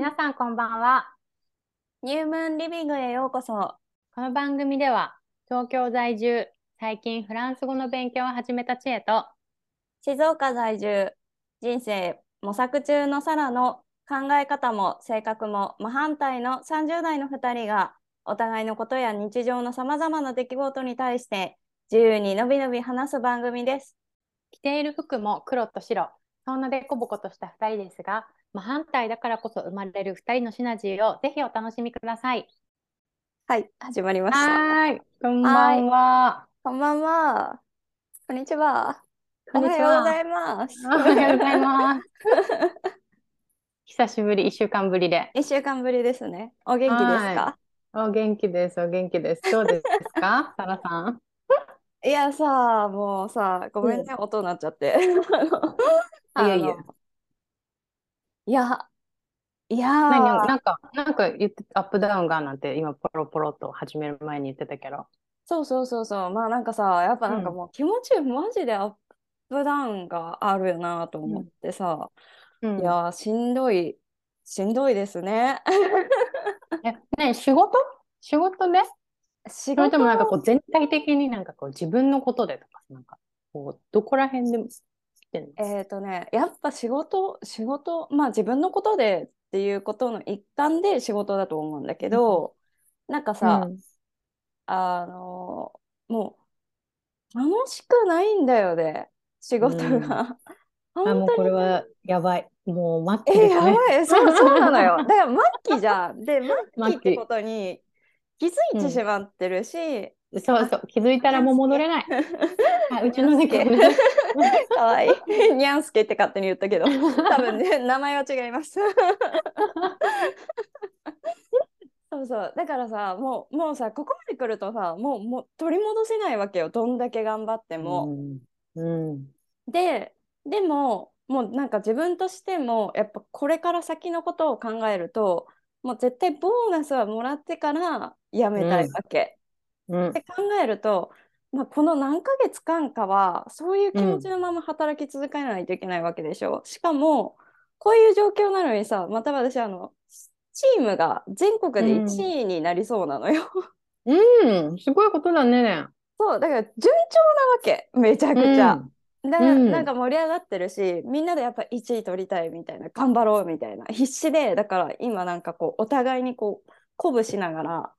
皆さんこんばんは。ニュームーンリビングへようこそ。この番組では東京在住、最近フランス語の勉強を始めた知恵と静岡在住、人生模索中のサラの考え方も性格も真反対の30代の2人がお互いのことや日常のさまざまな出来事に対して自由にのびのび話す番組です。着ている服も黒と白、そんなでこぼことした2人ですが、真反対だからこそ生まれる2人のシナジーをぜひお楽しみください。はい、始まりました。はい、こんばんは。こんばんは。こんにちは。おはようござは。います。おはようございます。久しぶり、1週間ぶりで。一週間ぶりですね。お元気ですか？お元気です、お元気です。どうですか、サラさん。いやさ、もうさ、ごめんね、音になっちゃって。いやいやいや、いや何ーなんか、なんか言って、アップダウンがなんて今ポロポロと始める前に言ってたけど。そうそうそうそう、まあなんかさ、やっぱなんかうん。もう気持ちマジでアップダウンがあるよなと思ってさ、うん。いやー、しんどい、しんどいですね。え、ね、仕事？仕事で？仕それともなんか事こう全体的になんかこう自分のことでとか、なんかこう、どこら辺でもしてんのえっとね、やっぱ仕事、仕事、まあ自分のことでっていうことの一環で仕事だと思うんだけど、なんかさ、うんあのもう楽しくないんだよね、仕事うん が。あ、もうこれはやばい。もう末期え、ですね。やばい、そう、そうなのよ。だから末期じゃん。で、末期末期ってことに気づいてしまってるし、そうそう、気づいたらもう戻れない。あ、うちの猫ね。かわいい。にゃんすけって勝手に言ったけど、多分ね、名前は違います。そうそう。だからさ、もう、もうさ、ここまで来るとさ、もう、もう取り戻せないわけよ。どんだけ頑張っても。うん。うん。で、でも、もうなんか自分としても、やっぱこれから先のことを考えると、もう絶対ボーナスはもらってから辞めたいわけ。うんって考えると、まあ、この何ヶ月間かは、そういう気持ちのまま働き続けないといけないわけでしょ。しかも、こういう状況なのにさ、また私、あの、チームが全国で1位になりそうなのよ。うん、すごいことだね。そう、だから順調なわけ、めちゃくちゃ。だからうんなんか盛り上がってるし、みんなでやっぱ1位取りたいみたいな、頑張ろうみたいな、必死で、だから今なんかこう、お互いにこう、鼓舞しながら、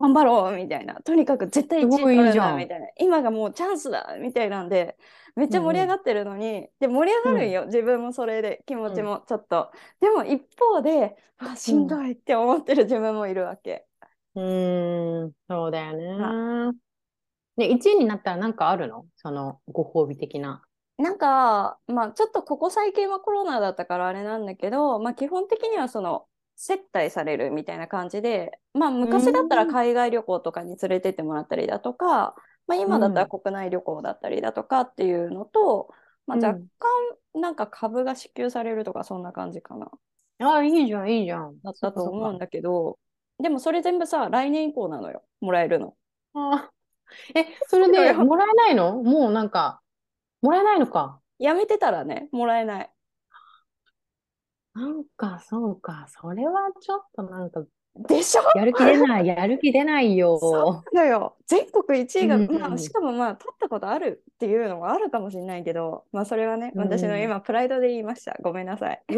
頑張ろうみたいな、とにかく絶対1位取るんみたいな、今がもうチャンスだみたいなんで、めっちゃ盛り上がってるのに、で、盛り上がるんよ、自分もそれで、気持ちもちょっと。でも一方で、あ、しんどいって思ってる自分もいるわけ。うーん、そうだよね。で、1位になったらなんかあるの？そのご褒美的な。なんか、まあ、ちょっとここ最近はコロナだったからあれなんだけど、まあ、基本的にはその接待されるみたいな感じで、まあ、昔だったら海外旅行とかに連れてってもらったりだとか、まあ、今だったら国内旅行だったりだとかっていうのと、まあ、うん。若干なんか株が支給されるとかそんな感じかな。ああ、いいじゃん、いいじゃん。だったと思うんだけど、でもそれ全部さ、来年以降なのよ、もらえるの。あー。え、それで もらえないの？もうなんか、もらえないのか。やめてたらね、もらえない。なんか、そうか。それはちょっとなんか、でしょやる気出ない、やる気出ないよ。そうだよ。全国1位が、うんまあ、しかもまあ、取ったことあるっていうのもあるかもしれないけど、まあ、それはね、うん私の今、プライドで言いました。ごめんなさい。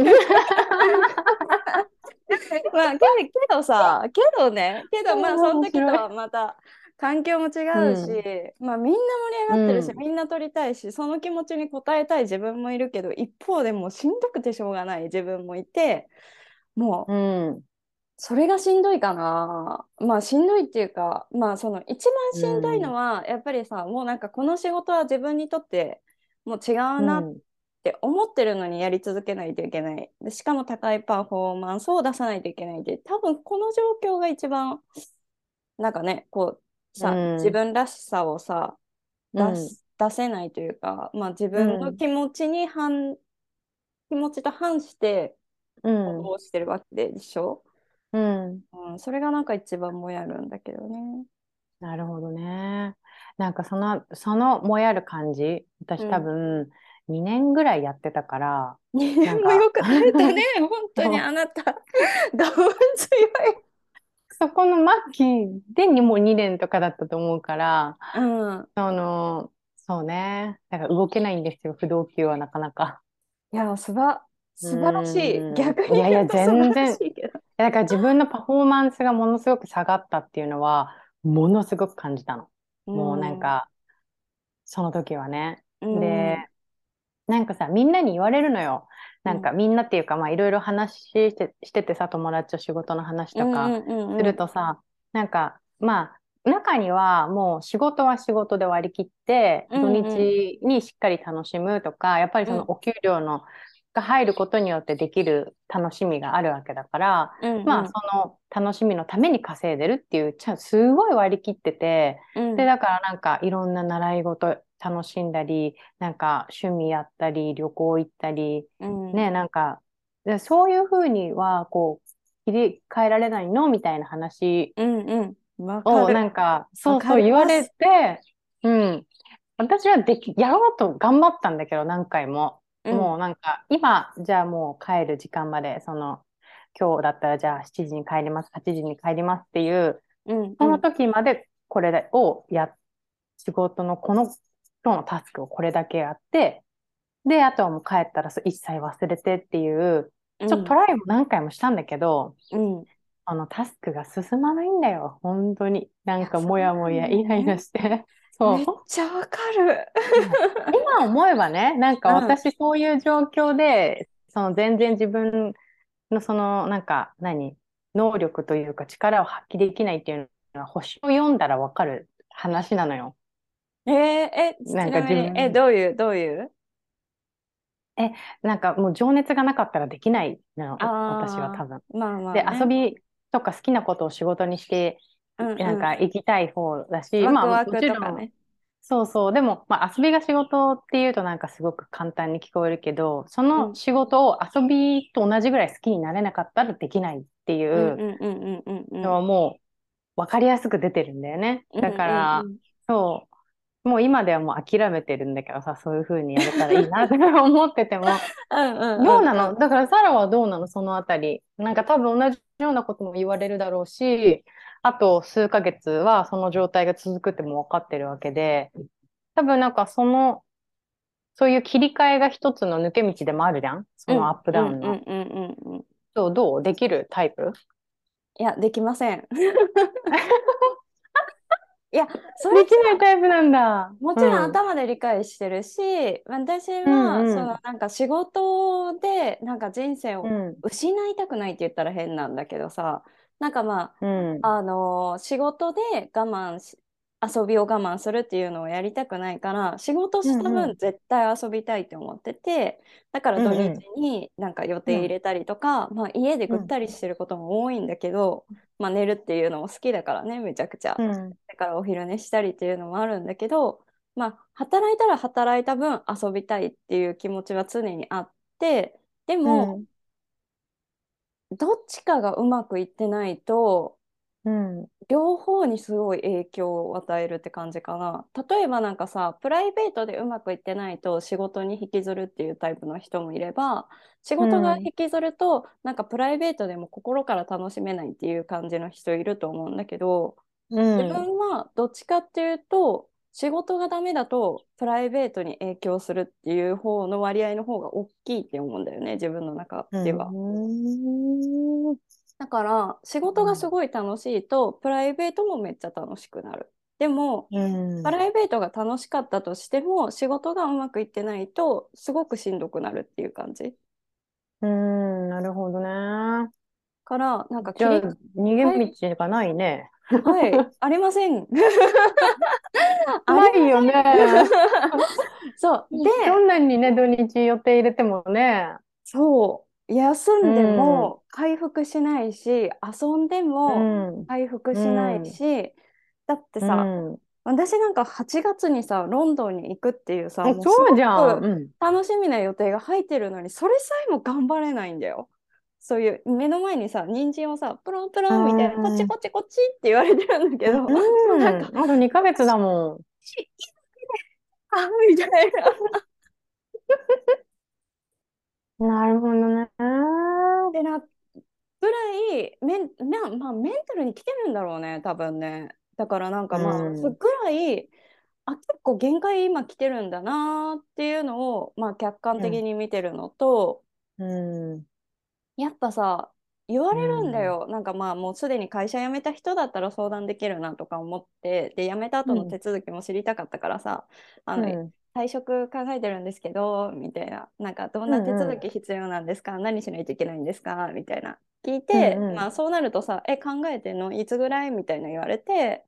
まあ、けけどさ、けどね、けどまあ、うんその時とはまた環境も違うし、まあ、みんな盛り上がってるし、うんみんな取りたいし、その気持ちに応えたい自分もいるけど、一方でもうしんどくてしょうがない自分もいて、もう、うん。それがしんどいかな。まあしんどいっていうか、まあその一番しんどいのは、やっぱりさ、もうなんかこの仕事は自分にとってもう違うなっうんて思ってるのにやり続けないといけない。でしかも高いパフォーマンスを出さないといけないって、多分この状況が一番、なんかね、こうさ、うん自分らしさをさ、出出せないというか、まあ自分の気持ちに反、気持ちと反してうん行動してるわけでしょ？うん。うん、それがなんか一番もやるんだけどね。なるほどね。なんかその、そのもやる感じ、私多分2年ぐらいやってたから、2年もよく耐えたね、本当にあなた。我慢強い。そこの末期でにもう2年とかだったと思うから、うん。その、そうね。だから動けないんですよ、不動級はなかなか。いや、すば、素晴らしい。うん逆にいやいや全然。だから自分のパフォーマンスがものすごく下がったっていうのは、ものすごく感じたの。もうなんか、その時はね。うん、で、なんかさ、みんなに言われるのよ。なんかみんなっていうか、まあいろいろ話して、しててさ、友達と仕事の話とかするとさ、なんか、まあ、中にはもう仕事は仕事で割り切って、土日にしっかり楽しむとか、やっぱりそのお給料の、が入ることによってできる楽しみがあるわけだから、うんうん、まあその楽しみのために稼いでるっていう、ちゃすごい割り切ってて、うん、で、だからなんかいろんな習い事楽しんだり、なんか趣味やったり、旅行行ったり、うん、ね、なんか、でそういうふうには、こう、切り替えられないのみたいな話うんうん。わかを、る。なんか、そうそう言われて、うん。私はでき、やろうと頑張ったんだけど、何回も。うんもうなんか、今、じゃあもう帰る時間まで、その、今日だったらじゃあ7時に帰ります、8時に帰りますっていう、うん、その時までこれをや、仕事のこの、今日のタスクをこれだけやって、で、あとはもう帰ったら一切忘れてっていう、うん、ちょっとトライも何回もしたんだけど、うん、あのタスクが進まないんだよ、本当に。なんかもやもや、イライラして。そうめっ。ちゃわかる。今思えばね、なんかうん私そういう状況で、その全然自分のその、なんか何、能力というか力を発揮できないっていうのは、星を読んだらわかる話なのよ。えー、え、ちなんか自分え、どういう、どういう？なんかもう情熱がなかったらできないの、私は多分。まあまあ、で、ね。遊びとか好きなことを仕事にして、うんうん、なんか行きたい方だし、ワまあクワクもちろん。そうそう、でも、まあ、遊びが仕事っていうとなんかすごく簡単に聞こえるけど、その仕事を遊びと同じぐらい好きになれなかったらできないっていう。のはもう分かりやすく出てるんだよね。だからうんうんうんそう、もう今ではもう諦めてるんだけどさ、そういう風にやれたらいいなって 思ってても、うんうんうんどうなの？だからサラはどうなの？そのあたり。なんか多分同じようなことも言われるだろうし、あと数ヶ月はその状態が続くっても分かってるわけで、多分なんかその、そういう切り替えが一つの抜け道でもあるじゃん？そのアップダウンの。うどう？できるタイプ？いや、できません。いや、それできないタイプなんだ。もちろんうん頭で理解してるし、私うんはうんそのなんか仕事でなんか人生をうん。失いたくないって言ったら変なんだけどさ、なんかまうん。あ、あのー仕事で我慢し、遊びを我慢するっていうのをやりたくないから、仕事したうんう分絶対遊びたいって思ってて、だから土日になんか予定入れたりとか、まあ家でぐったりしてることも多いんだけど、まあ寝るっていうのも好きだからね、めちゃくちゃ。うん。だからお昼寝したりっていうのもあるんだけど、まあ、働いたら働いた分遊びたいっていう気持ちは常にあって、でも、どっちかがうまくいってないと、うん。両方にすごい影響を与えるって感じかな。例えばなんかさ、プライベートでうまくいってないと仕事に引きずるっていうタイプの人もいれば、仕事が引きずると、なんかプライベートでも心から楽しめないっていう感じの人いると思うんだけど、うん。自分はどっちかっていうと仕事がダメだとプライベートに影響するっていう方の割合の方が大きいって思うんだよね自分の中では。うん。だから仕事がすごい楽しいとプライベートもめっちゃ楽しくなる。でもうん。プライベートが楽しかったとしても仕事がうまくいってないとすごくしんどくなるっていう感じ。うん。なるほどね。からなんかじゃあ逃げ道がないね。はい、ありません。あ ないよね。そう。で、どんなにね、土日予定入れてもね。そう、休んでも回復しないし、遊んでうもん。回復しないし、だってさ、うん。私なんか8月にさ、ロンドンに行くっていうさ、そうじゃん。楽しみな予定が入ってるのに、それさえも頑張れないんだよ。そういう目の前にさ、人参をさ、プロンプロンみたいな、うんこっちこっちこっちって言われてるんだけど、うん。なんか、あと2ヶ月だもん。あ、みたいな。なるほどね。でなぐらいメン,、なまあ、メンタルに来てるんだろうね多分ね。だからなんかまあ、うん。そぐらいあ結構限界今来てるんだなっていうのを、まあ、客観的に見てるのと、うん。やっぱさ言われるんだよ、なんかまあもうすでに会社辞めた人だったら相談できるなとか思ってで辞めた後の手続きも知りたかったからさ、あのうん退職考えてるんですけどみたいな。なんかどんな手続き必要なんですか、何しないといけないんですか？みたいな。聞いて、うんうん。まあそうなるとさ「え考えてんの？いつぐらい?」みたいな言われて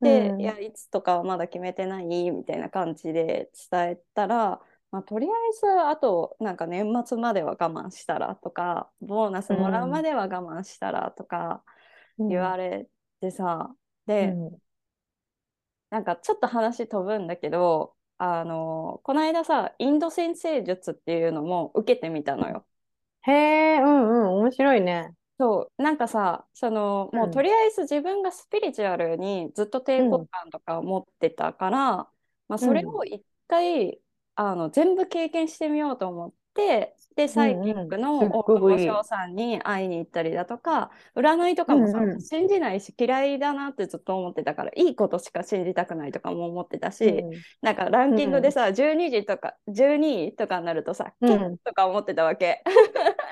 で、うん。いやいつとかはまだ決めてない？みたいな感じで伝えたら、まあ、とりあえずあとなんか年末までは我慢したらとかボーナスもらうまでは我慢したらとか言われてさ、で、うん。なんかちょっと話飛ぶんだけどあのこの間さインド先生術っていうのも受けてみたのよ。へえ、うんうん、面白いね。そうなんかさそのもううんとりあえず自分がスピリチュアルにずっと抵抗感とかを持ってたから、まあ、それを一回、あの全部経験してみようと思ってでサイキックの大久保翔さんに会いに行ったりだとか占いとかもさ、うん。うん信じないし嫌いだなってずっと思ってたからいいことしか信じたくないとかも思ってたし、なんかランキングでさ、12時とか12位とかになるとさ、うん。とか思ってたわけ。うん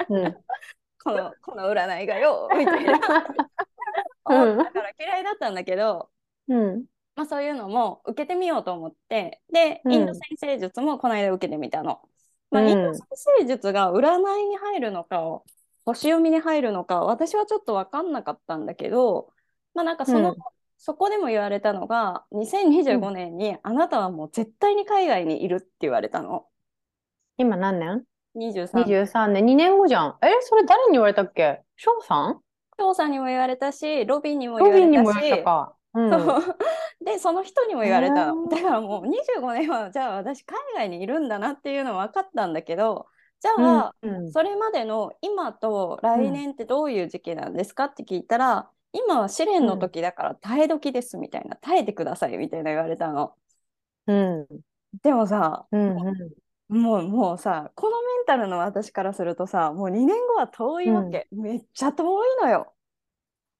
うん。このこの占いがよみたいな。うん。思ったから嫌いだったんだけど、うん。まあ、そういうのも受けてみようと思ってでうん。インド先生術もこの間受けてみたの。まあ、うんインド先生術が占いに入るのかを星読みに入るのか私はちょっと分かんなかったんだけど、まあ、なんかその、うんそこでも言われたのが2025年にあなたはもう絶対に海外にいるって言われたの。今何年？23 ?23 年、2年後じゃん。え、それ誰に言われたっけ？翔さん？翔さんにも言われたしロビンにも言ロわれたしたか。うん。そう でその人にも言われたのだからもう25年はじゃあ私海外にいるんだなっていうのは分かったんだけどじゃあ、うんそれまでの今と来年ってどういう時期なんですかって聞いたら、今は試練の時だから耐え時ですみたいな耐えてくださいみたいな言われたのうん。でもさうん。うん。もうもうさこのメンタルの私からするとさもう2年後は遠いわけ、めっちゃ遠いのよ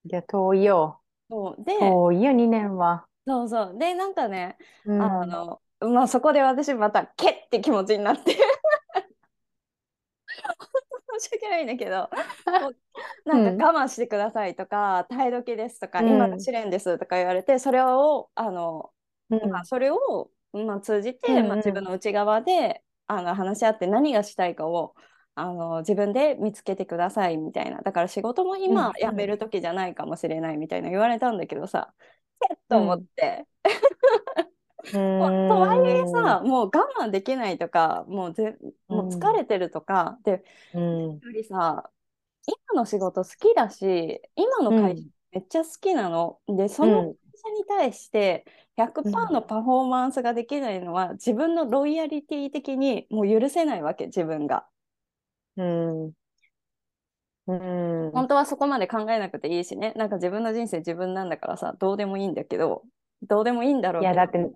いや、遠いよ。そうで遠いよ、2年は。そうそう。でなんかねうん。あの、まあそこで私また、けって気持ちになって。申し訳ないんだけど、なんか我慢してくださいとか、耐え時ですとか、うん。今が試練ですとか言われて、それを、あの、うん。まあ、それを、まあ、通じて、うんうん。まあ、自分の内側であの話し合って何がしたいかをあの自分で見つけてくださいみたいな。だから仕事もうん今うん。辞める時じゃないかもしれないみたいな言われたんだけどさ、えっと思って、うん。とはいえさ、もう我慢できないとか、もうぜもう疲れてるとか、で、うん。よりさ、今の仕事好きだし、今の会社めっちゃ好きなの。で、その会社に対して100%のパフォーマンスができないのは、自分のロイヤリティ的にもう許せないわけ、自分が。うん。うん。本当はそこまで考えなくていいしね、なんか自分の人生自分なんだからさ、どうでもいいんだけど、どうでもいいんだろういや、だって、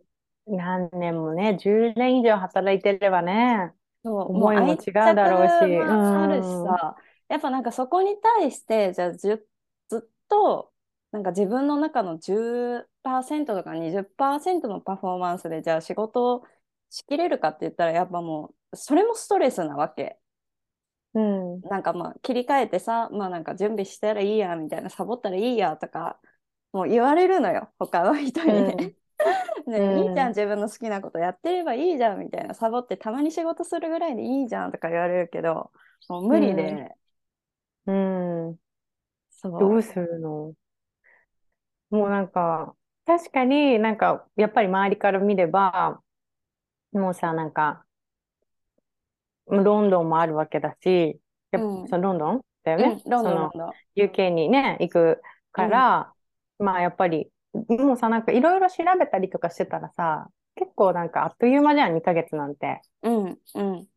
何年もね、10年以上働いてればね。そう思いもう違うだろうしあるしうんさ、やっぱなんかそこに対して、じゃあずずっと、なんか自分の中の10%とか20%のパフォーマンスで、じゃあ仕事をしきれるかって言ったら、やっぱもう、それもストレスなわけ。うん。なんかまあ切り替えてさ、まあなんか準備したらいいやみたいな、サボったらいいやとか、もう言われるのよ、他の人にね。ね、うんいいじゃん、自分の好きなことやってればいいじゃんみたいな、サボってたまに仕事するぐらいでいいじゃんとか言われるけど、もう無理で、うん。そう。どうするの？もうなんか、確かになんか、やっぱり周りから見れば、もうさ、なんか、ロンドンもあるわけだし、やっうんぱそのロンドンだようんね。ロンドン、その。UK にね、行くから、まあやっぱり、もうさ、なんかいろいろ調べたりとかしてたらさ、結構なんかあっという間じゃん、2ヶ月なんて。うん、うん、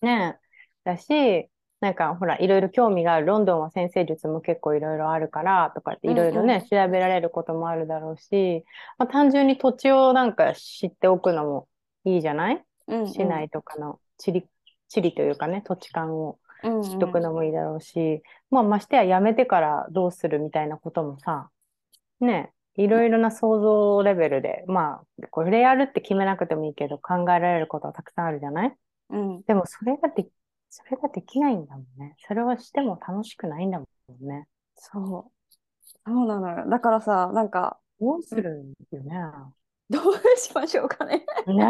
ね。だし、なんかほら、いろいろ興味がある、ロンドンは先生術も結構いろいろあるから、とかっていろいろうんね、調べられることもあるだろうし、まあ、単純に土地をなんか知っておくのもいいじゃない？うん、市内とかの地理、地理というかね、土地勘を。うんうん知っとくのもいいだろうし、まあましてや辞めてからどうするみたいなこともさ、ね、いろいろな想像レベルで、まあ、これやるって決めなくてもいいけど、考えられることはたくさんあるじゃない？うん、でもそれがで、それができないんだもんね。それをしても楽しくないんだもんね。そう。そうなのよ。だからさ、なんか、どうするんよね。どうしましょうかね。ね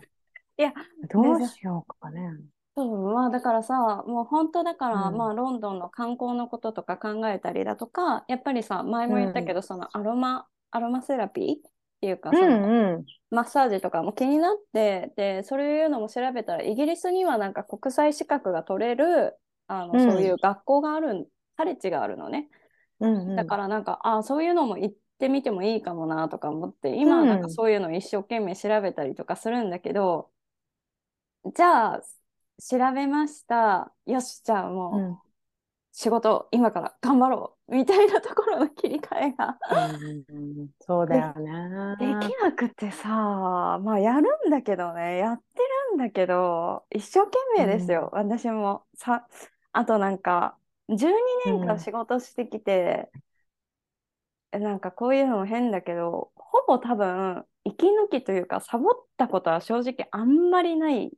え。いや、どうしようかね。そう、まあだからさ、もう本当だから、うんまあロンドンの観光のこととか考えたりだとか、やっぱりさ、前も言ったけど、そのアロマ、アロマセラピーっていうか、うそのんうん。マッサージとかも気になって、で、そういうのも調べたら、イギリスにはなんか国際資格が取れる、あの、うんそういう学校がある、カレッジがあるのね。うんうん。だからなんか、あそういうのも行ってみてもいいかもなとか思って、今はなんかそういうの一生懸命調べたりとかするんだけど、じゃあ、調べました。よし、じゃあもう、うん仕事今から頑張ろうみたいなところの切り替えがうんそうだよね。できなくてさ、まあやるんだけどね、やってるんだけど、一生懸命ですよ、私も。さ、あとなんか、12年間仕事してきて、なんかこういうのも変だけど、ほぼ多分、息抜きというか、サボったことは正直あんまりない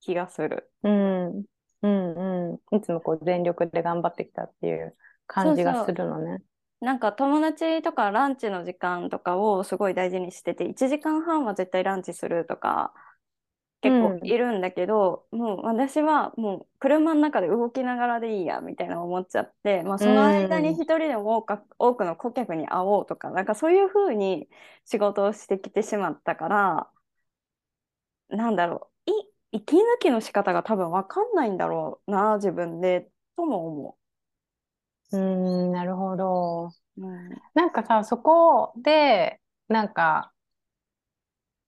気がする。うん。うんうん。いつもこう全力で頑張ってきたっていう感じがするのね。なんか友達とかランチの時間とかをすごい大事にしてて、1時間半は絶対ランチするとか、結構いるんだけど、もう私はもう車の中で動きながらでいいやみたいな思っちゃって、まあ、その間に一人でも多か多くの顧客に会おうとか、なんかそういう風に仕事をしてきてしまったから、なんだろう、い息抜きの仕方が多分わかんないんだろうな、自分で、とも思うん、なるほど。う。うんなんかさ、そこで、なんか、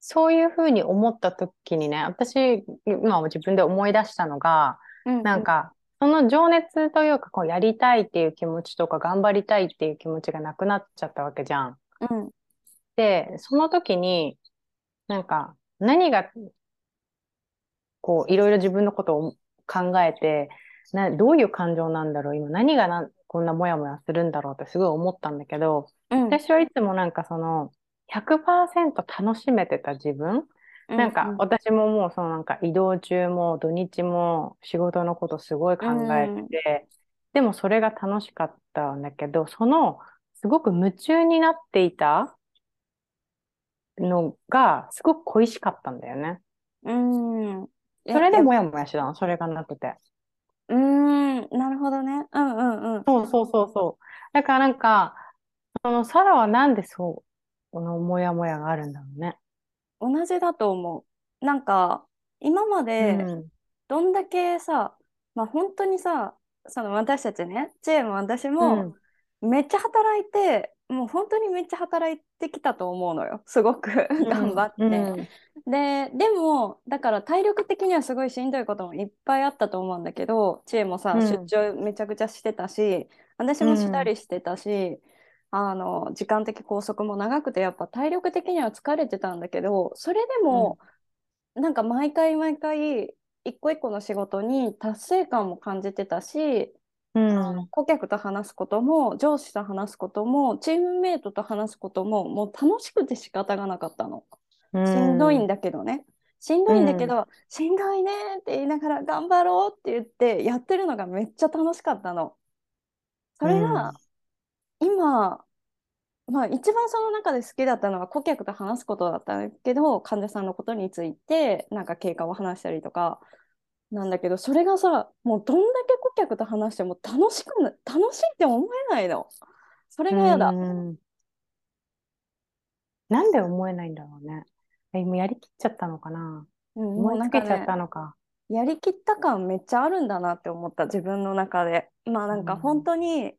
そういうふうに思った時にね、私、今自分で思い出したのが、うんなんか、その情熱というか、こう、やりたいっていう気持ちとか、頑張りたいっていう気持ちがなくなっちゃったわけじゃん。うんで、その時に、なんか、何が、こう、いろいろ自分のことを考えて、な、どういう感情なんだろう、今何がな、こんなモヤモヤするんだろうってすごい思ったんだけど、うん。私はいつもなんかその、100%楽しめてた自分、なんか私ももうそのなんか移動中も土日も仕事のことすごい考えてて、でもそれが楽しかったんだけど、そのすごく夢中になっていたのがすごく恋しかったんだよね。うん。それでもやもやしてたの、それがなくて。うーん、なるほどね。うんうんうん。そうそうそうそう。だからなんか、そのサラはなんでそう、このモヤモヤがあるんだろうね。同じだと思う。なんか、今まうでん。どんだけさ、まあ本当にさ、その私たちね、チェーンも私うもん。めっちゃ働いて、もう本当にめっちゃ働いてきたと思うのよ。すごく 頑張って。うん。で、でも、だから体力的にはすごいしんどいこともいっぱいあったと思うんだけど、知恵もさ、うん出張めちゃくちゃしてたし、私もしたりしてたし、あの、時間的拘束も長くて、やっぱ体力的には疲れてたんだけど、それでも、なんか毎回毎回、一個一個の仕事に達成感も感じてたし、うん。あの顧客と話すことも、上司と話すことも、チームメイトと話すことも、もう楽しくて仕方がなかったの。うん。しんどいんだけどね。しんどいんだけど、しんどいねって言いながら頑張ろうって言ってやってるのがめっちゃ楽しかったの。それが今、まあ一番その中で好きだったのは顧客と話すことだったんだけど、患者さんのことについてなんか経過を話したりとかなんだけど、それがさ、もうどんだけ顧客と話しても楽しくな、楽しいって思えないの。それが嫌だ。うんなんで思えないんだろうね。え、もうやりきっちゃったのかな。うん、も思うなんかねいつけちゃったのか。やりきった感めっちゃあるんだなって思った自分の中でまあなんかうん本当に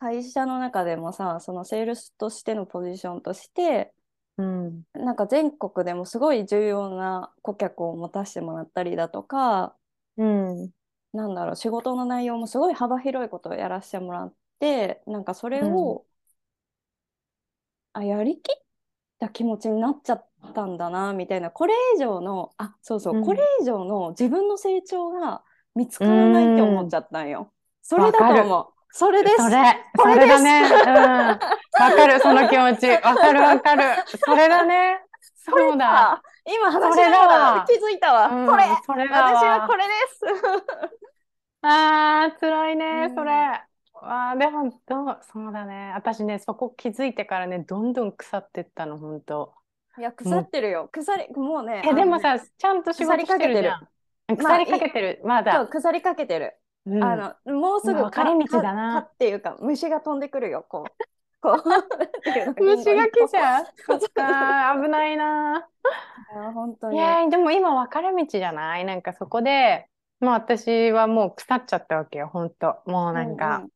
会社の中でもさそのセールスとしてのポジションとしてうん。なんか全国でもすごい重要な顧客を持たせてもらったりだとかうん。なんだろう仕事の内容もすごい幅広いことをやらせてもらってなんかそれを、あやりきった気持ちになっちゃったんだなみたいなこれ以上のあそうそう、うんこれ以上の自分の成長が見つからないって思っちゃったんよ。それだと思う。それです。それ、それだね。うん。わかる、その気持ち。わかるわかる。それだね。そうだ。今話しながら気づいたわ。これ、それ私はこれです。ああ、辛いね、それ。あでもどう、そうだね。私ね、そこ気づいてからね、どんどん腐ってったの、本当いや、腐ってるよ。腐り、もうね。え、でもさ、ちゃんと仕事してるじゃん。腐りかけてる、まだ。腐りかけてる。あの、もうすぐ分かれ道だな。っていうか、虫が飛んでくるよ、こう。こう 虫が来ちゃう？危ないな。本当に。いや、でも今分かれ道じゃない？なんかそこで、もう私はもう腐っちゃったわけよ、本当もうなんか、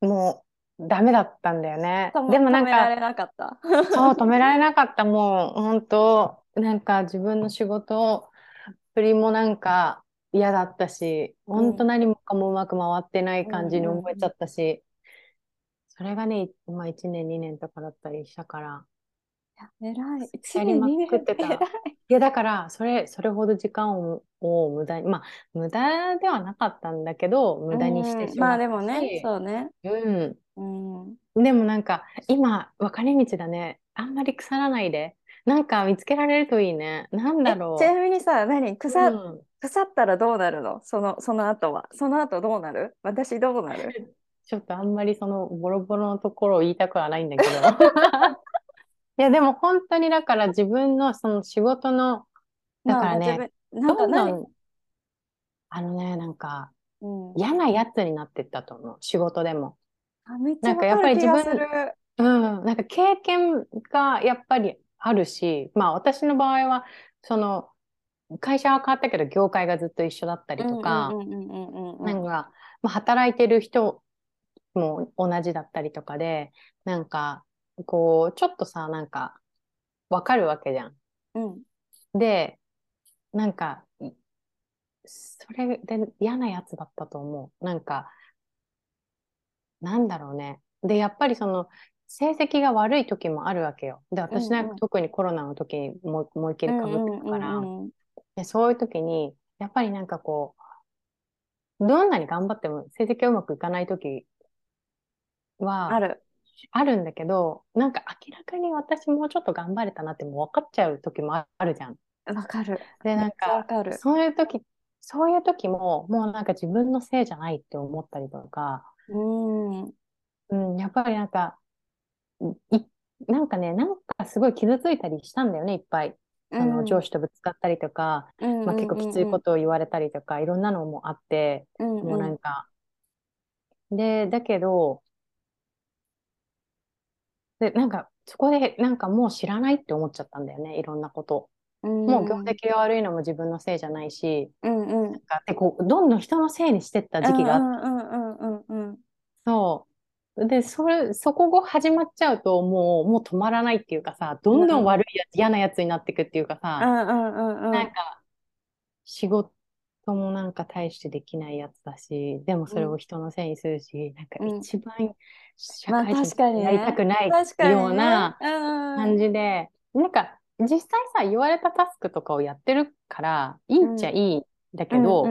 うんうん、もうダメだったんだよね。でもなんか、止められなかった。そう、止められなかった。もう本当なんか自分の仕事振りもなんか嫌だったし、本当何もかもうまく回ってない感じに思えちゃったし、それがね、まあ1年、2年とかだったりしたから、偉い。やりまくってた。いや、だから、それ、それほど時間をを無駄に、まあ、無駄ではなかったんだけど、無駄にしてしまったまあでもね、そうね。うん。うん、でもなんか、今、分かれ道だね。あんまり腐らないで。なんか見つけられるといいね。なんだろう。ちなみにさ、何？腐,、うん、腐ったらどうなるの？その、その後は。その後どうなる？私どうなる？ちょっとあんまりそのボロボロのところを言いたくはないんだけど。いや、でも本当にだから自分のその仕事の、だからね、なんかどんどん、あのね、なんか、うん、嫌なやつになってったと思う、仕事でも。あめっちゃなんかやっぱり自分、うん、なんか経験がやっぱりあるし、まあ私の場合は、その、会社は変わったけど業界がずっと一緒だったりとか、なんか、まあ、働いてる人も同じだったりとかで、なんか、こう、ちょっとさ、なんか、わかるわけじゃん。うん。で、なんか、それで嫌なやつだったと思う。なんか、なんだろうね。で、やっぱりその、成績が悪い時もあるわけよ。で、私なんか特にコロナの時にも思いっきりかぶってたから、でそういう時に、やっぱりなんかこう、どんなに頑張っても成績がうまくいかない時は、ある。あるんだけど、なんか明らかに私もうちょっと頑張れたなっても分かっちゃう時もあるじゃん。わかる。で、なんか、かそういう時、そういう時も、もうなんか自分のせいじゃないって思ったりとか、うん、うん、やっぱりなんか、い、なんかね、なんかすごい傷ついたりしたんだよね、いっぱい。あの上司とぶつかったりとか、まあ、結構きついことを言われたりとか、いろんなのもあって、うんうん、もうなんか、で、だけど、で、なんか、そこで、なんかもう知らないって思っちゃったんだよね、いろんなこと。うん、もう業績が悪いのも自分のせいじゃないし、うんうん、なんかでこうどんどん人のせいにしてった時期があって、そう。でそれそこが始まっちゃうともうもう止まらないっていうかさどんどん悪いやつ、うん、嫌なやつになっていくっていうかさ、なんか仕事もなんか大してできないやつだしでもそれを人のせいにするし、なんか一番社会人やりたくないような感じで、なんか実際さ言われたタスクとかをやってるからいいっちゃいいんだけど、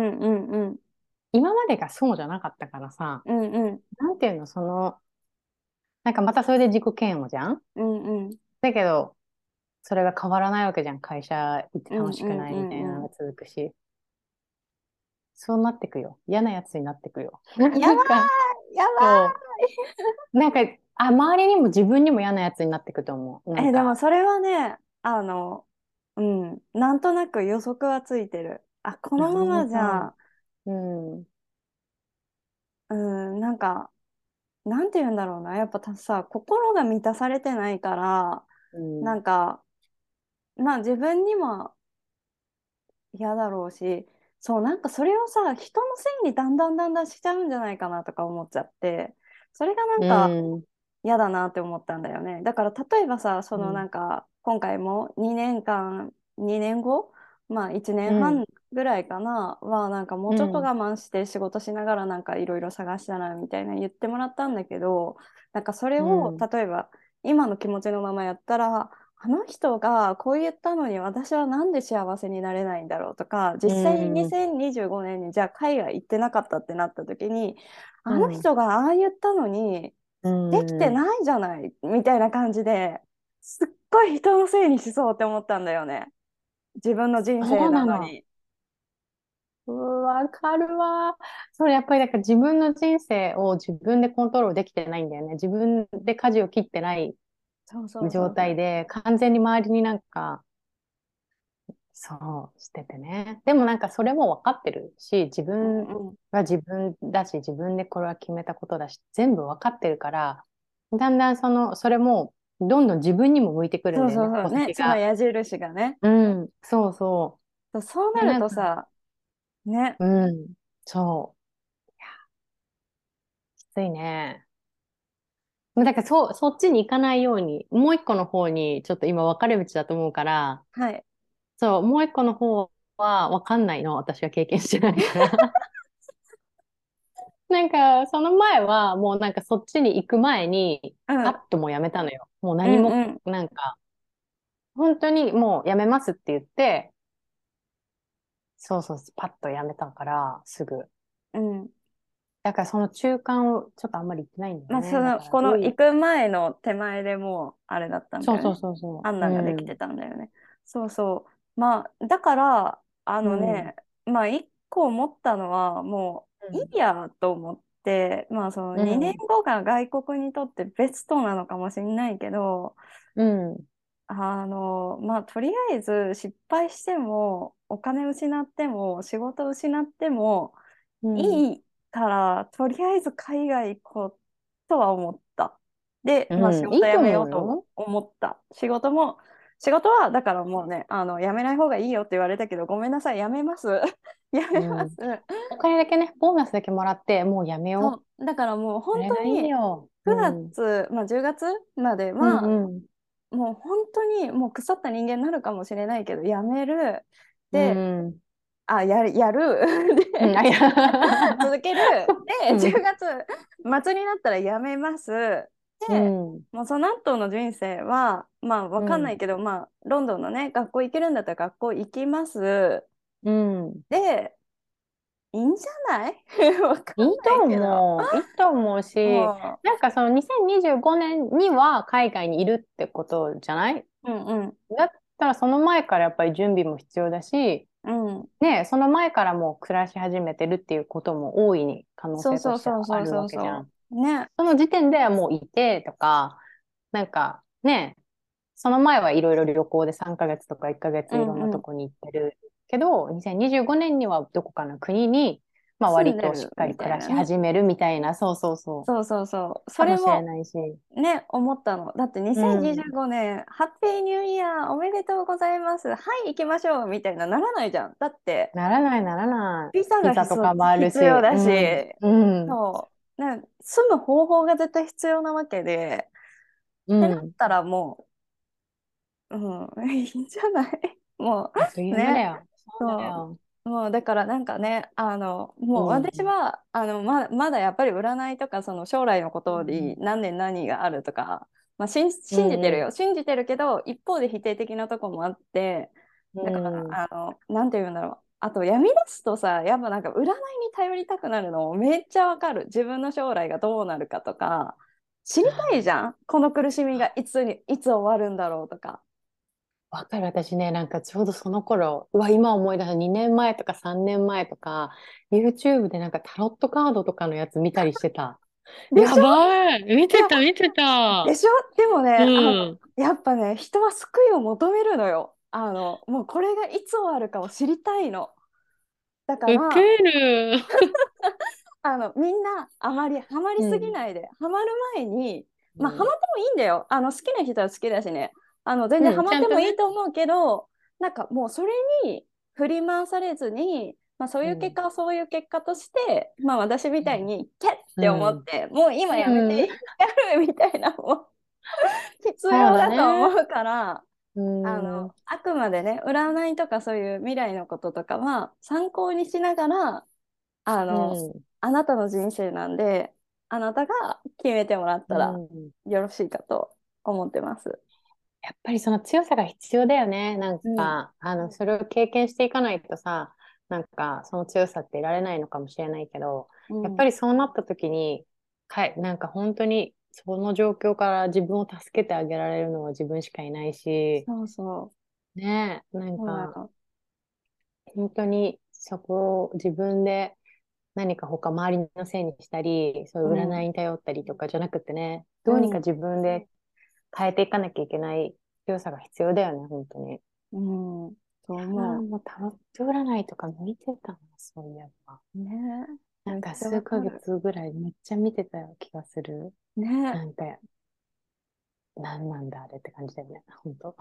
今までがそうじゃなかったからさ、うんうん、なんていうのそのなんかまたそれで自己嫌悪じゃん、うんうん、だけどそれが変わらないわけじゃん。会社行って楽しくないみたいなのが続くし、そうなってくよ。嫌なやつになってくよ。やばい！やばい！なんかあ周りにも自分にも嫌なやつになってくと思う。えでもそれはねあのうん。なんとなく予測はついてる。あこのままじゃ、うん、うん、なんかなんて言うんだろうな。やっぱさ心が満たされてないから、うん、なんかまあ自分にも嫌だろうしそうなんかそれをさ人のせいにだんだんだんだんしちゃうんじゃないかなとか思っちゃってそれがなんか嫌だなって思ったんだよね、だから例えばさそのなんか、今回も2年間2年後まあ1年半ぐらいかな、はなんかもうちょっと我慢して仕事しながらなんかいろいろ探したらみたいな言ってもらったんだけどなんかそれを、例えば今の気持ちのままやったらあの人がこう言ったのに私はなんで幸せになれないんだろうとか実際に2025年にじゃあ海外行ってなかったってなった時に、あの人がああ言ったのにできてないじゃないみたいな感じですっごい人のせいにしそうって思ったんだよね。自分の人生なのに。うわかるわ。それやっぱりだから自分の人生を自分でコントロールできてないんだよね。自分で舵を切ってない状態で、完全に周りになんか、そうしててね。でもなんかそれも分かってるし、自分は自分だし、自分でこれは決めたことだし、全部分かってるから、だんだんその、それもどんどん自分にも向いてくるんだよね。そうそうそうね、その矢印がね。うん、そうそう。そうなるとさ、ね。うん、そう。いや、きついね。だからそ、そっちに行かないように、もう一個の方に、ちょっと今分かれ道だと思うから、はい。そう、もう一個の方は分かんないの、私は経験してないから。なんか、その前は、もうなんかそっちに行く前に、パッともうやめたのよ。もう何も、なんか、本当にもうやめますって言って、そうそう、パッとやめたから、すぐ。うん。だからその中間をちょっとあんまり言ってないんだよね。まあ、そのこの行く前の手前でもうあれだったんだよね。そうそうそうそう。判断ができてたんだよね。うん、そうそう。まあだからあのね、うん、まあ一個思ったのはもういいやと思って、うん、まあその2年後が外国にとってベストなのかもしれないけど、うん、あのまあとりあえず失敗してもお金失っても仕事失ってもいいから、とりあえず海外行こうとは思った。で、まあ、仕事辞めようと思った。仕事も、仕事はだからもうね、あの辞めない方がいいよって言われたけど、ごめんなさい、辞めます。辞めます、うん、お金だけね、ボーナスだけもらって、もう辞めよう。だからもう本当に9月、うん、まあ10月までは、うんうん、もう本当にもう腐った人間になるかもしれないけど、辞める。で、うん、あやるやる。で、続ける。で、10月末になったらやめます。で、うん、もうその後の人生はまあわかんないけど、うん、まあロンドンのね学校行けるんだったら学校行きます、うん、でいいんじゃない？いいと思う。いいと思うし、なんかその2025年には海外にいるってことじゃない？うんうん。だったらその前からやっぱり準備も必要だし、うん、ねその前からもう暮らし始めてるっていうことも大いに可能性としてはあるわけじゃん。ね、その時点ではもういてとか、なんかね、その前はいろいろ旅行で3ヶ月とか1ヶ月いろんなとこに行ってるけど、うんうん、2025年にはどこかの国にまあ、割としっかり暮らし始めるみたいな、そうそうそう。そうそうそう。それもね、思ったの。だって2025年、うん、ハッピーニューイヤーおめでとうございます。はい、行きましょうみたいなならないじゃん。だって。ならないならない。ピザがとかもあるし。必要だし。うん。うん、そうな。住む方法が絶対必要なわけで。うん、ってなったらもう、うん、いいんじゃない？もう。ね。そうもうだからなんかねあのもう私は、うん、あのままだやっぱり占いとかその将来のことに何年何があるとか、まあ、信じてるよ、うん、信じてるけど一方で否定的なとこもあってだから、うん、あのなんて言うんだろう。あと闇出すとさやっぱなんか占いに頼りたくなるのめっちゃわかる。自分の将来がどうなるかとか。知りたいじゃん。この苦しみがいつにいつ終わるんだろうとか。わかる。私ね、なんかちょうどその頃、うわ、今思い出した2年前とか3年前とか、YouTube でなんかタロットカードとかのやつ見たりしてた。やばい見てた、見てた。でしょ？でもね、うん、やっぱね、人は救いを求めるのよ。あの、もうこれがいつ終わるかを知りたいの。だから、ウケる。あの、みんなあまりハマりすぎないで、うん、ハマる前に、まあ、ハマってもいいんだよ。あの、好きな人は好きだしね。あの全然ハマってもいいと思うけど、うんね、なんかもうそれに振り回されずに、まあ、そういう結果はそういう結果として、うん、まあ私みたいにキャッって思って、うん、もう今やめてやるみたいなもう 必要だと思うから。あのあくまでね占いとかそういう未来のこととかは参考にしながらあの、あなたの人生なんであなたが決めてもらったらよろしいかと思ってます。やっぱりその強さが必要だよね。なんうんか、あの、それを経験していかないとさ、なんか、その強さって得られないのかもしれないけど、やっぱり、りそうなった時に、かい、なんか本当にその状況から自分を助けてあげられるのは自分しかいないし、そうそねえ、なう。んか、の。本当にそこを自分で何か他周りのせいにしたり、そういううん占いに頼ったりとかじゃなくてね、どうにか自分で変えていかなきゃいけない強さが必要だよね、本当に。うん。そう思もうタロット占いとか見てたな、そういえば。う。ねなんか数ヶ月ぐらいめっちゃ見てたよ気がする。ねなんか、なんなんだあれって感じだよね、本当。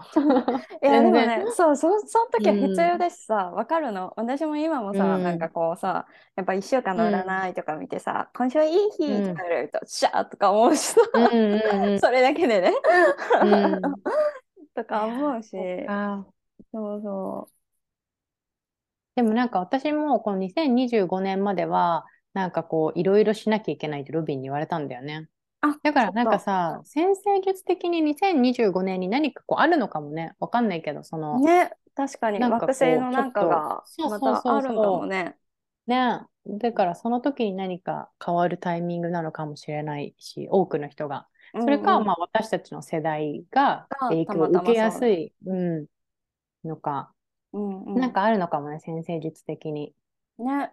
いやでもね、そう、そ、その時は必要うんだしさ、わかるの。私も今もさ、うん。なんかこうさ、やっぱ一週間の占いとか見てさ、今週はいい日うんとか言われると、シャーとか思うしさ、うんうんうん。それだけでね。うん。とか思うし、あそうそでもなんか私もこの2025年までは、なんかこういろいろしなきゃいけないってロビンに言われたんだよね。う。あ、だからなんかそさ、先生術的に2025年に何かこうあるのかもね。わかんないけど、その、ね、確かになんかこう惑星のなんかがまちょっとそうそうそうそうたあるんかもね。ね、だからその時に何か変わるタイミングなのかもしれないし、多くの人が。それか、うんうんまあ私たちの世代がが影響を受けやすい、うん、のか、うんうんなんかあるのかもね、先生術的に。ね、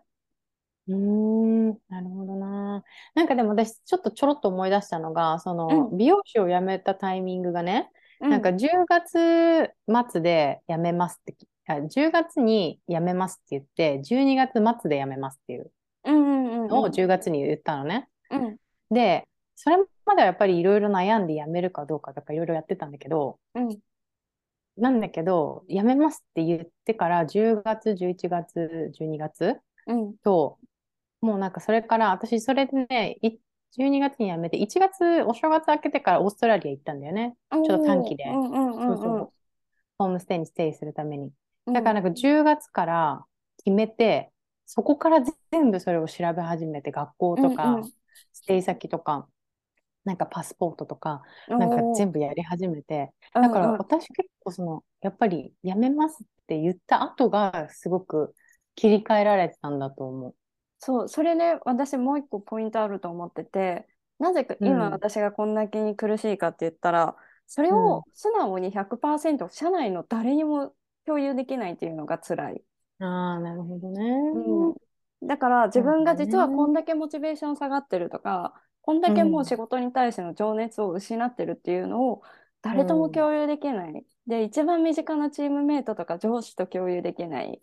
うーん、なるほどな。なんかでも私ちょっとちょろっと思い出したのが、そのうん。美容師を辞めたタイミングがね、うん。なんか10月末で辞めますってき、あ、10月に辞めますって言って、12月末で辞めますっていう。うんうんうんのを10月に言ったのね。うん。で、それまではやっぱりいろいろ悩んで辞めるかどうかとかいろいろやってたんだけど、うん。なんだけど、辞めますって言ってから10月、11月、12月うん。と、もうなんかそれから、私それでね、い12月に辞めて、1月、お正月明けてからオーストラリア行ったんだよね。ちょっと短期で。うんうんうんそうそう。ホームステイにステイするために。うん。だからなんか10月から決めて、そこから全部それを調べ始めて、学校とか、うんうん。ステイ先とか、なんかパスポートとか、なんか全部やり始めて、だから私結構その、やっぱり辞めますって言った後がすごく切り替えられてたんだと思そう、それね、私もう一個ポイントあると思ってて、なぜか今うん私がこんだけに苦しいかって言ったら、それを素直に100%社内の誰にも共有できないっていうのが辛い。う。ああ、なるほどね。うん、だから自分が実はこんだけモチベーション下がってるとか、こんだけもう仕事に対しての情熱を失ってるっていうのを誰とも共有できない。で、一番身近なチームメイトとか上司と共有できない。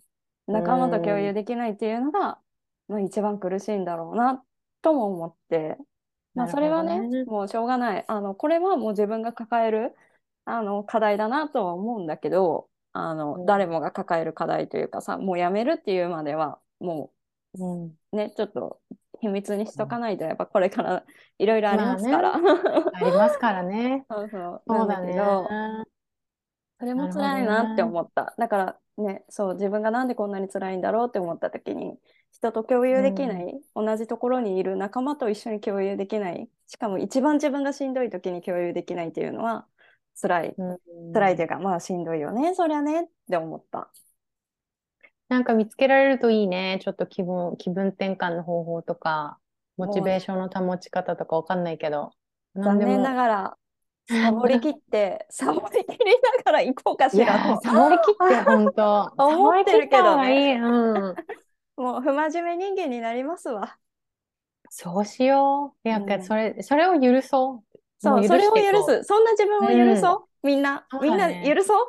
仲間と共有できないっていうのが、まあ、一番苦しいんだろうなとも思って、まあ、それはねねもうしょうがない。あの、これはもう自分が抱えるあの課題だなとは思うんだけど、あの、うん誰もが抱える課題というかさ、もうやめるっていうまでは、もうん。うね、ちょっと秘密にしとかないと、やっぱこれから いろいろありますから。ありますからね。そうそう。そなんだうだね。けど、それも辛いなって思った。だからね、そう、自分がなんでこんなに辛いんだろうって思った時に、人と共有できない、同じところにいる仲間と一緒に共有できない、しかも一番自分がしんどい時に共有できないっていうのは辛い。うん辛いというか、まあしんどいよね、そりゃねって思った。なんか見つけられるといいね。ちょっと気分、気分転換の方法とか、モチベーションの保ち方とかわかんないけど、残念ながら、サボりきって、サボりきりながら行こうかいしらサボりきって本当。思ってるけどねいい。うん。もう不真面目人間になりますわ。そうしよう。いや、うんそれ、それを許そう。そう、もそれをしていこう許す。そんな自分を許そう。みんな、そうみんな許そう。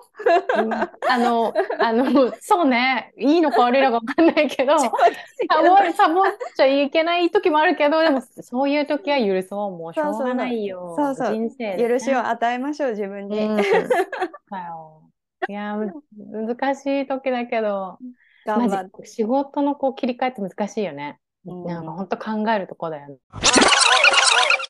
うんあの、あの、そうね。いいのか悪いのかわかんないけど、サボ、サボっちゃいけない時もあるけど、でも、そういう時は許そう。もうしょうがないよ。そうそう人生でね許しを与えましょう、自分に。うん。だよ。いや、む難しい時だけど、マジ。仕事のこう切り替えって難しいよね。うんなんか本当考えるとこだよね。